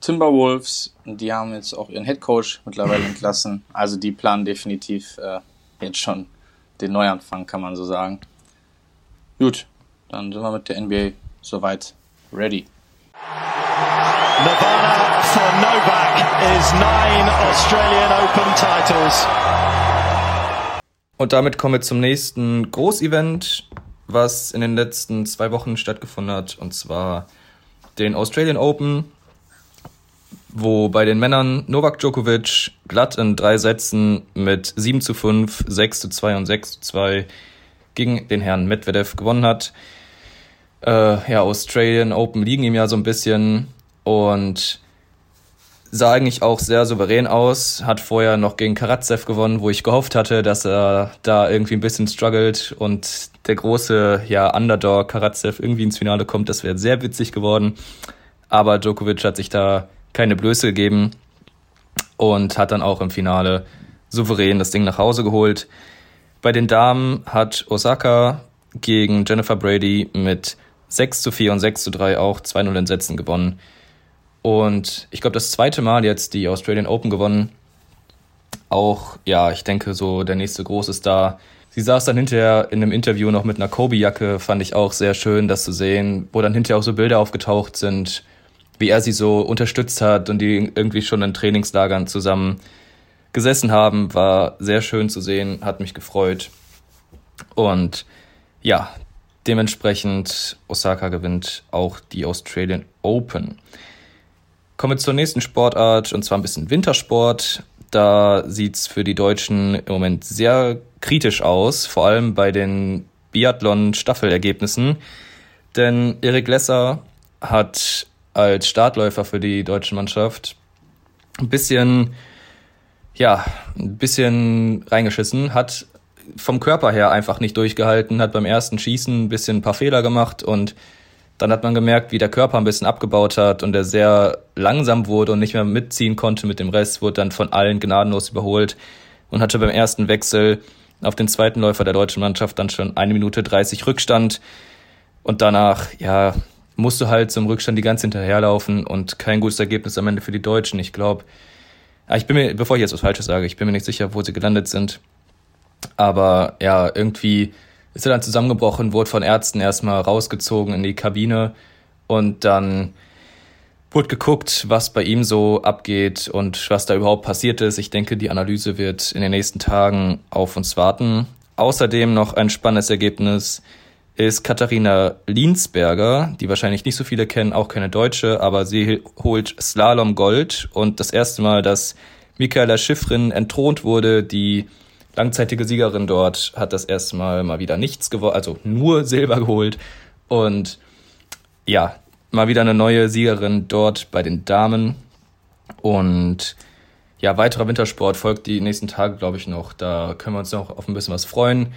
Timberwolves. Die haben jetzt auch ihren Headcoach mittlerweile entlassen. Also die planen definitiv äh, jetzt schon den Neuanfang, kann man so sagen. Gut, dann sind wir mit der NBA soweit ready. Nirvana for Novak is nine Australian Open titles. Und damit kommen wir zum nächsten Großevent was in den letzten zwei Wochen stattgefunden hat, und zwar den Australian Open, wo bei den Männern Novak Djokovic glatt in drei Sätzen mit 7 zu 5, 6 zu 2 und 6 zu 2 gegen den Herrn Medvedev gewonnen hat. Äh, ja, Australian Open liegen ihm ja so ein bisschen und sah eigentlich auch sehr souverän aus, hat vorher noch gegen Karatsev gewonnen, wo ich gehofft hatte, dass er da irgendwie ein bisschen struggelt und der große ja, Underdog Karatsev irgendwie ins Finale kommt. Das wäre sehr witzig geworden. Aber Djokovic hat sich da keine Blöße gegeben und hat dann auch im Finale souverän das Ding nach Hause geholt. Bei den Damen hat Osaka gegen Jennifer Brady mit 6 zu 4 und 6 zu 3 auch 2-0 in Sätzen gewonnen. Und ich glaube, das zweite Mal jetzt die Australian Open gewonnen. Auch, ja, ich denke, so der nächste große Star. Sie saß dann hinterher in einem Interview noch mit einer Kobe-Jacke, fand ich auch sehr schön, das zu sehen, wo dann hinterher auch so Bilder aufgetaucht sind, wie er sie so unterstützt hat und die irgendwie schon in Trainingslagern zusammen gesessen haben, war sehr schön zu sehen, hat mich gefreut. Und ja, dementsprechend Osaka gewinnt auch die Australian Open. Kommen wir zur nächsten Sportart und zwar ein bisschen Wintersport. Da sieht's für die Deutschen im Moment sehr kritisch aus, vor allem bei den Biathlon-Staffelergebnissen. Denn Erik Lesser hat als Startläufer für die deutsche Mannschaft ein bisschen, ja, ein bisschen reingeschissen, hat vom Körper her einfach nicht durchgehalten, hat beim ersten Schießen ein bisschen ein paar Fehler gemacht und dann hat man gemerkt, wie der Körper ein bisschen abgebaut hat und er sehr langsam wurde und nicht mehr mitziehen konnte mit dem Rest, wurde dann von allen gnadenlos überholt und hatte beim ersten Wechsel auf den zweiten Läufer der deutschen Mannschaft dann schon eine Minute 30 Rückstand. Und danach, ja, musst du halt zum Rückstand die ganze hinterherlaufen und kein gutes Ergebnis am Ende für die Deutschen. Ich glaube, ich bin mir, bevor ich jetzt was Falsches sage, ich bin mir nicht sicher, wo sie gelandet sind. Aber ja, irgendwie ist er dann zusammengebrochen, wurde von Ärzten erstmal rausgezogen in die Kabine und dann wurde geguckt, was bei ihm so abgeht und was da überhaupt passiert ist. Ich denke, die Analyse wird in den nächsten Tagen auf uns warten. Außerdem noch ein spannendes Ergebnis ist Katharina Linsberger, die wahrscheinlich nicht so viele kennen, auch keine Deutsche, aber sie holt Slalom Gold und das erste Mal, dass Michaela Schiffrin entthront wurde, die langzeitige Siegerin dort, hat das erste Mal mal wieder nichts gewonnen, also nur Silber geholt und ja, mal wieder eine neue Siegerin dort bei den Damen. Und ja, weiterer Wintersport folgt die nächsten Tage, glaube ich, noch. Da können wir uns noch auf ein bisschen was freuen.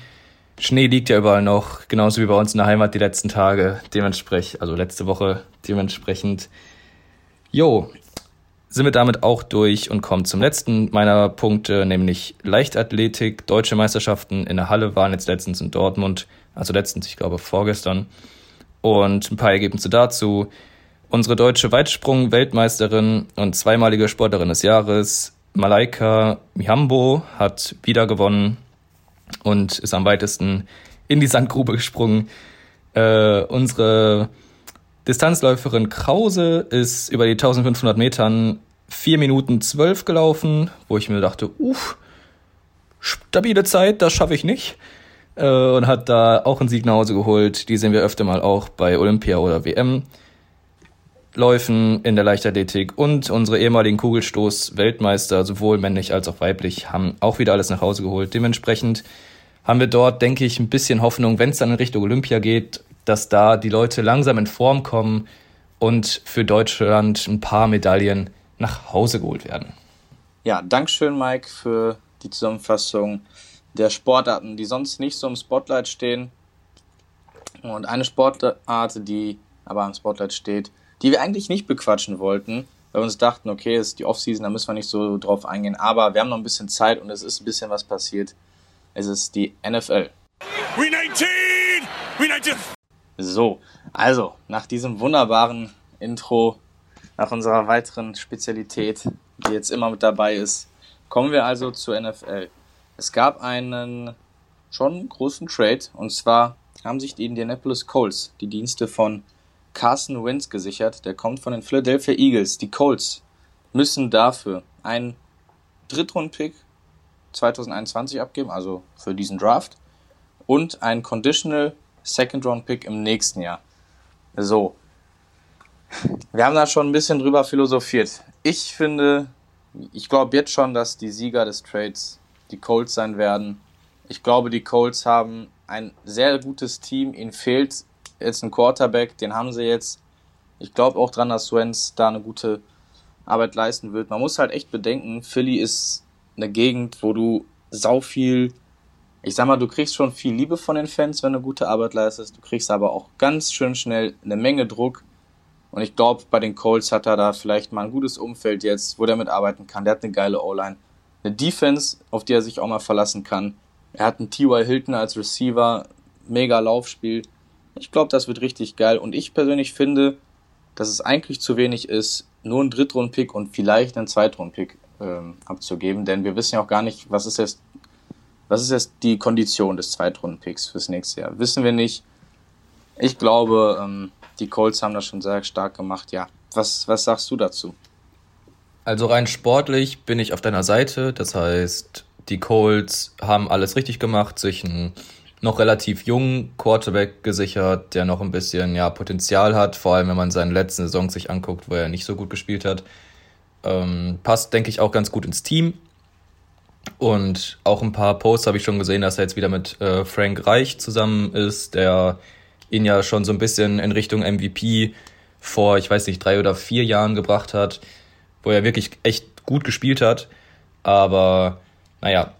Schnee liegt ja überall noch, genauso wie bei uns in der Heimat die letzten Tage. Dementsprechend, also letzte Woche dementsprechend. Jo, sind wir damit auch durch und kommen zum letzten meiner Punkte, nämlich Leichtathletik. Deutsche Meisterschaften in der Halle waren jetzt letztens in Dortmund, also letztens, ich glaube vorgestern. Und ein paar Ergebnisse dazu. Unsere deutsche Weitsprung-Weltmeisterin und zweimalige Sportlerin des Jahres, Malaika Mihambo, hat wieder gewonnen und ist am weitesten in die Sandgrube gesprungen. Äh, unsere Distanzläuferin Krause ist über die 1500 Metern 4 Minuten 12 gelaufen, wo ich mir dachte, uff, stabile Zeit, das schaffe ich nicht äh, und hat da auch einen Sieg nach Hause geholt. Die sehen wir öfter mal auch bei Olympia oder WM. Läufen in der Leichtathletik und unsere ehemaligen Kugelstoß-Weltmeister, sowohl männlich als auch weiblich, haben auch wieder alles nach Hause geholt. Dementsprechend haben wir dort, denke ich, ein bisschen Hoffnung, wenn es dann in Richtung Olympia geht, dass da die Leute langsam in Form kommen und für Deutschland ein paar Medaillen nach Hause geholt werden. Ja, Dankeschön, Mike, für die Zusammenfassung der Sportarten, die sonst nicht so im Spotlight stehen. Und eine Sportart, die aber im Spotlight steht, die wir eigentlich nicht bequatschen wollten, weil wir uns dachten, okay, es ist die Offseason, da müssen wir nicht so drauf eingehen. Aber wir haben noch ein bisschen Zeit und es ist ein bisschen was passiert. Es ist die NFL. We 19! We 19! So, also nach diesem wunderbaren Intro, nach unserer weiteren Spezialität, die jetzt immer mit dabei ist, kommen wir also zur NFL. Es gab einen schon großen Trade und zwar haben sich die Indianapolis Colts die Dienste von Carson Wentz gesichert. Der kommt von den Philadelphia Eagles. Die Colts müssen dafür einen Drittrundpick 2021 abgeben, also für diesen Draft, und einen Conditional Second Round Pick im nächsten Jahr. So. Wir haben da schon ein bisschen drüber philosophiert. Ich finde, ich glaube jetzt schon, dass die Sieger des Trades die Colts sein werden. Ich glaube, die Colts haben ein sehr gutes Team. Ihnen fehlt jetzt ein Quarterback, den haben sie jetzt. Ich glaube auch dran, dass Swens da eine gute Arbeit leisten wird. Man muss halt echt bedenken, Philly ist eine Gegend, wo du sau viel, ich sag mal, du kriegst schon viel Liebe von den Fans, wenn du gute Arbeit leistest. Du kriegst aber auch ganz schön schnell eine Menge Druck. Und ich glaube, bei den Colts hat er da vielleicht mal ein gutes Umfeld jetzt, wo der mitarbeiten kann. Der hat eine geile O-Line eine Defense, auf die er sich auch mal verlassen kann. Er hat einen T.Y. Hilton als Receiver, mega Laufspiel. Ich glaube, das wird richtig geil. Und ich persönlich finde, dass es eigentlich zu wenig ist, nur einen Drittrund-Pick und vielleicht einen Zweitrund-Pick ähm, abzugeben. Denn wir wissen ja auch gar nicht, was ist jetzt, was ist jetzt die Kondition des Zweitrunden-Picks fürs nächste Jahr. Wissen wir nicht. Ich glaube, ähm, die Colts haben das schon sehr stark gemacht. Ja, was, was sagst du dazu? Also rein sportlich bin ich auf deiner Seite. Das heißt, die Colts haben alles richtig gemacht, sich einen noch relativ jungen Quarterback gesichert, der noch ein bisschen ja, Potenzial hat, vor allem wenn man seine letzten Saison sich anguckt, wo er nicht so gut gespielt hat. Ähm, passt, denke ich, auch ganz gut ins Team. Und auch ein paar Posts habe ich schon gesehen, dass er jetzt wieder mit äh, Frank Reich zusammen ist, der ihn ja schon so ein bisschen in Richtung MVP vor, ich weiß nicht, drei oder vier Jahren gebracht hat wo er wirklich echt gut gespielt hat. Aber naja,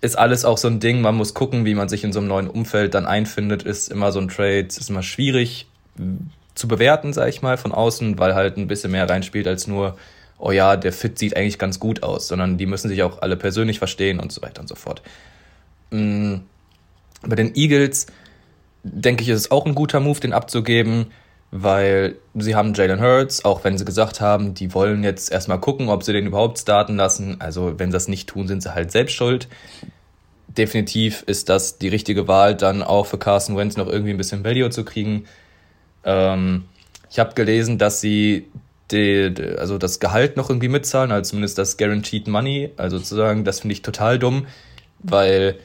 ist alles auch so ein Ding. Man muss gucken, wie man sich in so einem neuen Umfeld dann einfindet. Ist immer so ein Trade, ist immer schwierig zu bewerten, sag ich mal, von außen, weil halt ein bisschen mehr reinspielt als nur, oh ja, der Fit sieht eigentlich ganz gut aus, sondern die müssen sich auch alle persönlich verstehen und so weiter und so fort. Mm, bei den Eagles denke ich, ist es auch ein guter Move, den abzugeben, weil sie haben Jalen Hurts, auch wenn sie gesagt haben, die wollen jetzt erstmal gucken, ob sie den überhaupt starten lassen. Also wenn sie das nicht tun, sind sie halt selbst schuld. Definitiv ist das die richtige Wahl, dann auch für Carson Wentz noch irgendwie ein bisschen Value zu kriegen. Ähm, ich habe gelesen, dass sie die, also das Gehalt noch irgendwie mitzahlen, also zumindest das Guaranteed Money. Also sozusagen, das finde ich total dumm, weil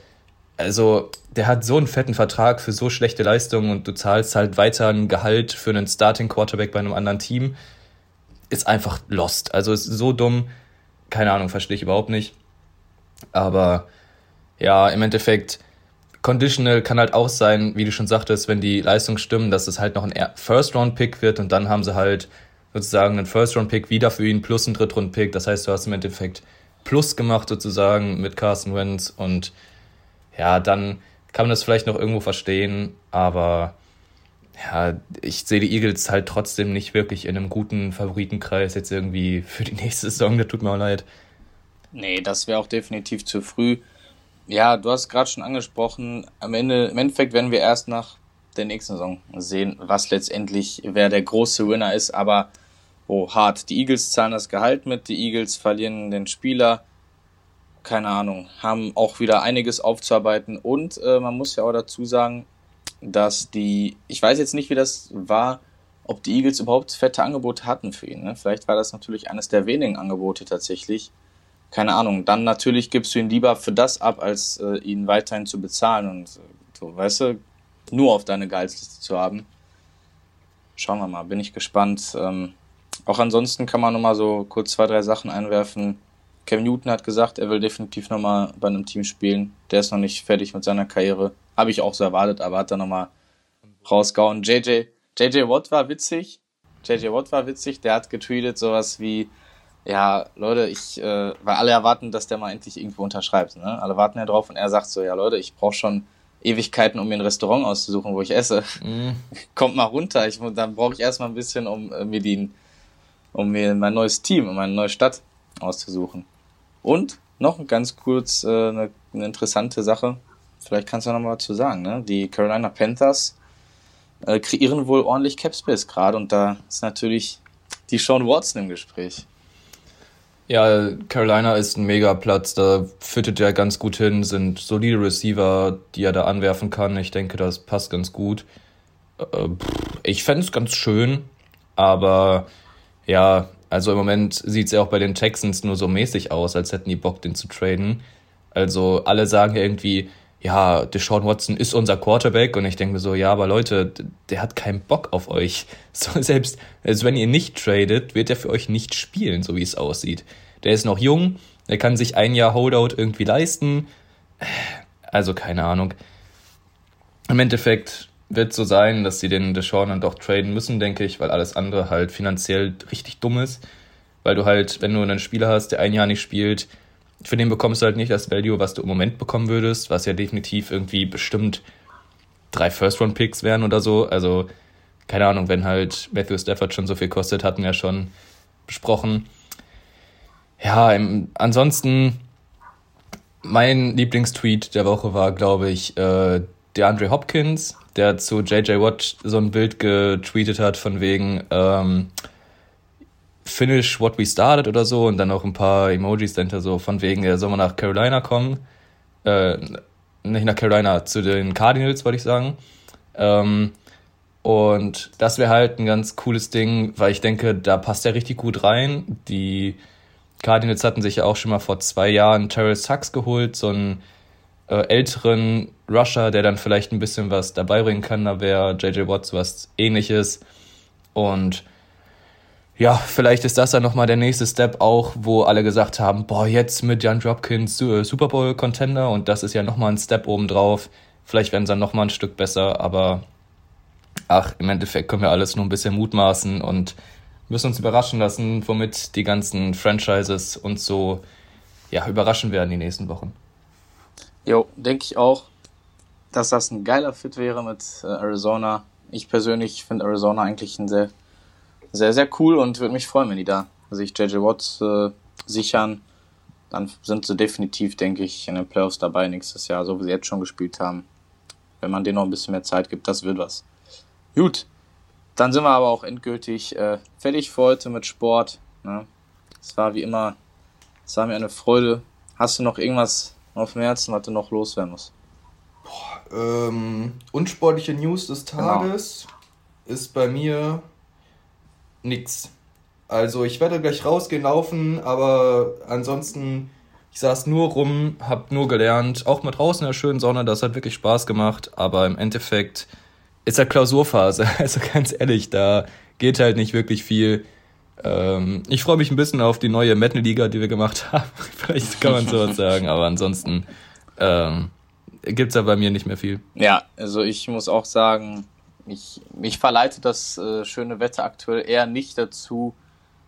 also der hat so einen fetten Vertrag für so schlechte Leistungen und du zahlst halt weiter ein Gehalt für einen Starting Quarterback bei einem anderen Team, ist einfach lost. Also ist so dumm, keine Ahnung, verstehe ich überhaupt nicht. Aber ja, im Endeffekt, Conditional kann halt auch sein, wie du schon sagtest, wenn die Leistungen stimmen, dass es halt noch ein First-Round-Pick wird und dann haben sie halt sozusagen einen First-Round-Pick wieder für ihn plus einen Drittrunden-Pick. Das heißt, du hast im Endeffekt Plus gemacht sozusagen mit Carson Wentz und ja, dann kann man das vielleicht noch irgendwo verstehen, aber ja, ich sehe die Eagles halt trotzdem nicht wirklich in einem guten Favoritenkreis jetzt irgendwie für die nächste Saison. Das tut mir auch leid. Nee, das wäre auch definitiv zu früh. Ja, du hast gerade schon angesprochen, am Ende, im Endeffekt werden wir erst nach der nächsten Saison sehen, was letztendlich, wer der große Winner ist, aber oh, hart. Die Eagles zahlen das Gehalt mit, die Eagles verlieren den Spieler, keine Ahnung, haben auch wieder einiges aufzuarbeiten und äh, man muss ja auch dazu sagen, dass die, ich weiß jetzt nicht, wie das war, ob die Eagles überhaupt fette Angebote hatten für ihn. Ne? Vielleicht war das natürlich eines der wenigen Angebote tatsächlich. Keine Ahnung. Dann natürlich gibst du ihn lieber für das ab, als äh, ihn weiterhin zu bezahlen und äh, so, weißt du, nur auf deine Gehaltsliste zu haben. Schauen wir mal, bin ich gespannt. Ähm, auch ansonsten kann man nochmal so kurz zwei, drei Sachen einwerfen. Cam Newton hat gesagt, er will definitiv nochmal bei einem Team spielen. Der ist noch nicht fertig mit seiner Karriere. Habe ich auch so erwartet, aber hat er nochmal rausgehauen. JJ, JJ Watt war witzig. JJ Watt war witzig. Der hat getweetet sowas wie, ja, Leute, ich, äh, weil alle erwarten, dass der mal endlich irgendwo unterschreibt. Ne? Alle warten ja drauf und er sagt so, ja Leute, ich brauche schon Ewigkeiten, um mir ein Restaurant auszusuchen, wo ich esse. Mm. Kommt mal runter. Ich, dann brauche ich erstmal ein bisschen, um äh, mir die, um mir mein neues Team, um meine neue Stadt auszusuchen. Und noch ganz kurz äh, eine, eine interessante Sache. Vielleicht kannst du noch mal dazu sagen. Ne? Die Carolina Panthers äh, kreieren wohl ordentlich Capspace gerade und da ist natürlich die Sean Watson im Gespräch. Ja, Carolina ist ein Mega-Platz, da fittet er ganz gut hin, sind solide Receiver, die er da anwerfen kann. Ich denke, das passt ganz gut. Äh, ich fände es ganz schön, aber ja, also im Moment sieht es ja auch bei den Texans nur so mäßig aus, als hätten die Bock, den zu traden. Also alle sagen ja irgendwie, ja, Deshaun Watson ist unser Quarterback und ich denke mir so, ja, aber Leute, der hat keinen Bock auf euch. So, selbst also wenn ihr nicht tradet, wird er für euch nicht spielen, so wie es aussieht. Der ist noch jung, der kann sich ein Jahr Holdout irgendwie leisten. Also keine Ahnung. Im Endeffekt wird so sein, dass sie den Deshaun dann doch traden müssen, denke ich, weil alles andere halt finanziell richtig dumm ist. Weil du halt, wenn du einen Spieler hast, der ein Jahr nicht spielt, für den bekommst du halt nicht das Value, was du im Moment bekommen würdest, was ja definitiv irgendwie bestimmt drei First-Round-Picks wären oder so. Also, keine Ahnung, wenn halt Matthew Stafford schon so viel kostet, hatten wir schon besprochen. Ja, im, ansonsten, mein Lieblingstweet der Woche war, glaube ich, äh, der Andre Hopkins, der zu JJ Watt so ein Bild getweetet hat von wegen ähm, Finish what we started oder so und dann auch ein paar Emojis dahinter so von wegen, er soll mal nach Carolina kommen. Äh, nicht nach Carolina, zu den Cardinals, wollte ich sagen. Ähm, und das wäre halt ein ganz cooles Ding, weil ich denke, da passt er richtig gut rein. Die Cardinals hatten sich ja auch schon mal vor zwei Jahren Terrell Sachs geholt, so ein äh, älteren Rusher, der dann vielleicht ein bisschen was dabei bringen kann. Da wäre JJ Watts was ähnliches. Und ja, vielleicht ist das dann nochmal der nächste Step auch, wo alle gesagt haben, boah, jetzt mit Jan Dropkins äh, Super Bowl Contender und das ist ja nochmal ein Step obendrauf. Vielleicht werden sie dann nochmal ein Stück besser, aber ach, im Endeffekt können wir alles nur ein bisschen mutmaßen und müssen uns überraschen lassen, womit die ganzen Franchises uns so ja, überraschen werden die nächsten Wochen. Jo, denke ich auch, dass das ein geiler Fit wäre mit äh, Arizona. Ich persönlich finde Arizona eigentlich ein sehr, sehr, sehr cool und würde mich freuen, wenn die da sich JJ Watt äh, sichern. dann sind sie definitiv, denke ich, in den Playoffs dabei nächstes Jahr, so wie sie jetzt schon gespielt haben. Wenn man denen noch ein bisschen mehr Zeit gibt, das wird was. Gut, dann sind wir aber auch endgültig äh, fertig für heute mit Sport. Ne? Es war wie immer, es war mir eine Freude. Hast du noch irgendwas auf dem Herzen, was du noch loswerden musst? Ähm, unsportliche News des genau. Tages genau. ist bei mir nix. Also ich werde gleich rausgehen, laufen, aber ansonsten, ich saß nur rum, hab nur gelernt, auch mal draußen in der schönen Sonne, das hat wirklich Spaß gemacht, aber im Endeffekt ist ja Klausurphase, also ganz ehrlich, da geht halt nicht wirklich viel. Ähm, ich freue mich ein bisschen auf die neue Metal-Liga, die wir gemacht haben. Vielleicht kann man sowas sagen, aber ansonsten ähm, gibt es da bei mir nicht mehr viel. Ja, also ich muss auch sagen, mich, mich verleitet das äh, schöne Wetter aktuell eher nicht dazu,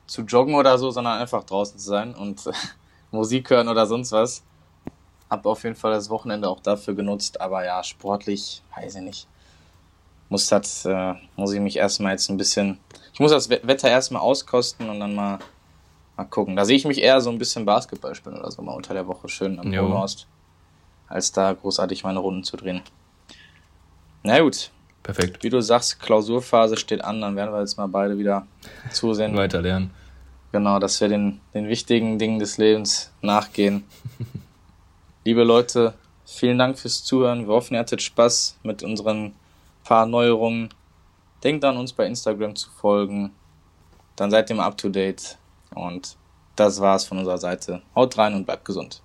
zu joggen oder so, sondern einfach draußen zu sein und äh, Musik hören oder sonst was. Hab auf jeden Fall das Wochenende auch dafür genutzt, aber ja, sportlich, weiß ich nicht. Muss das, äh, muss ich mich erstmal jetzt ein bisschen, ich muss das Wetter erstmal auskosten und dann mal, mal gucken. Da sehe ich mich eher so ein bisschen Basketball spielen oder so mal unter der Woche schön am Ost, als da großartig meine Runden zu drehen. Na gut, Perfekt. Wie du sagst, Klausurphase steht an, dann werden wir jetzt mal beide wieder zusehen. Weiter lernen. Genau, dass wir den, den wichtigen Dingen des Lebens nachgehen. Liebe Leute, vielen Dank fürs Zuhören. Wir hoffen, ihr hattet Spaß mit unseren paar Neuerungen. Denkt an uns bei Instagram zu folgen. Dann seid ihr mal up to date. Und das war's von unserer Seite. Haut rein und bleibt gesund.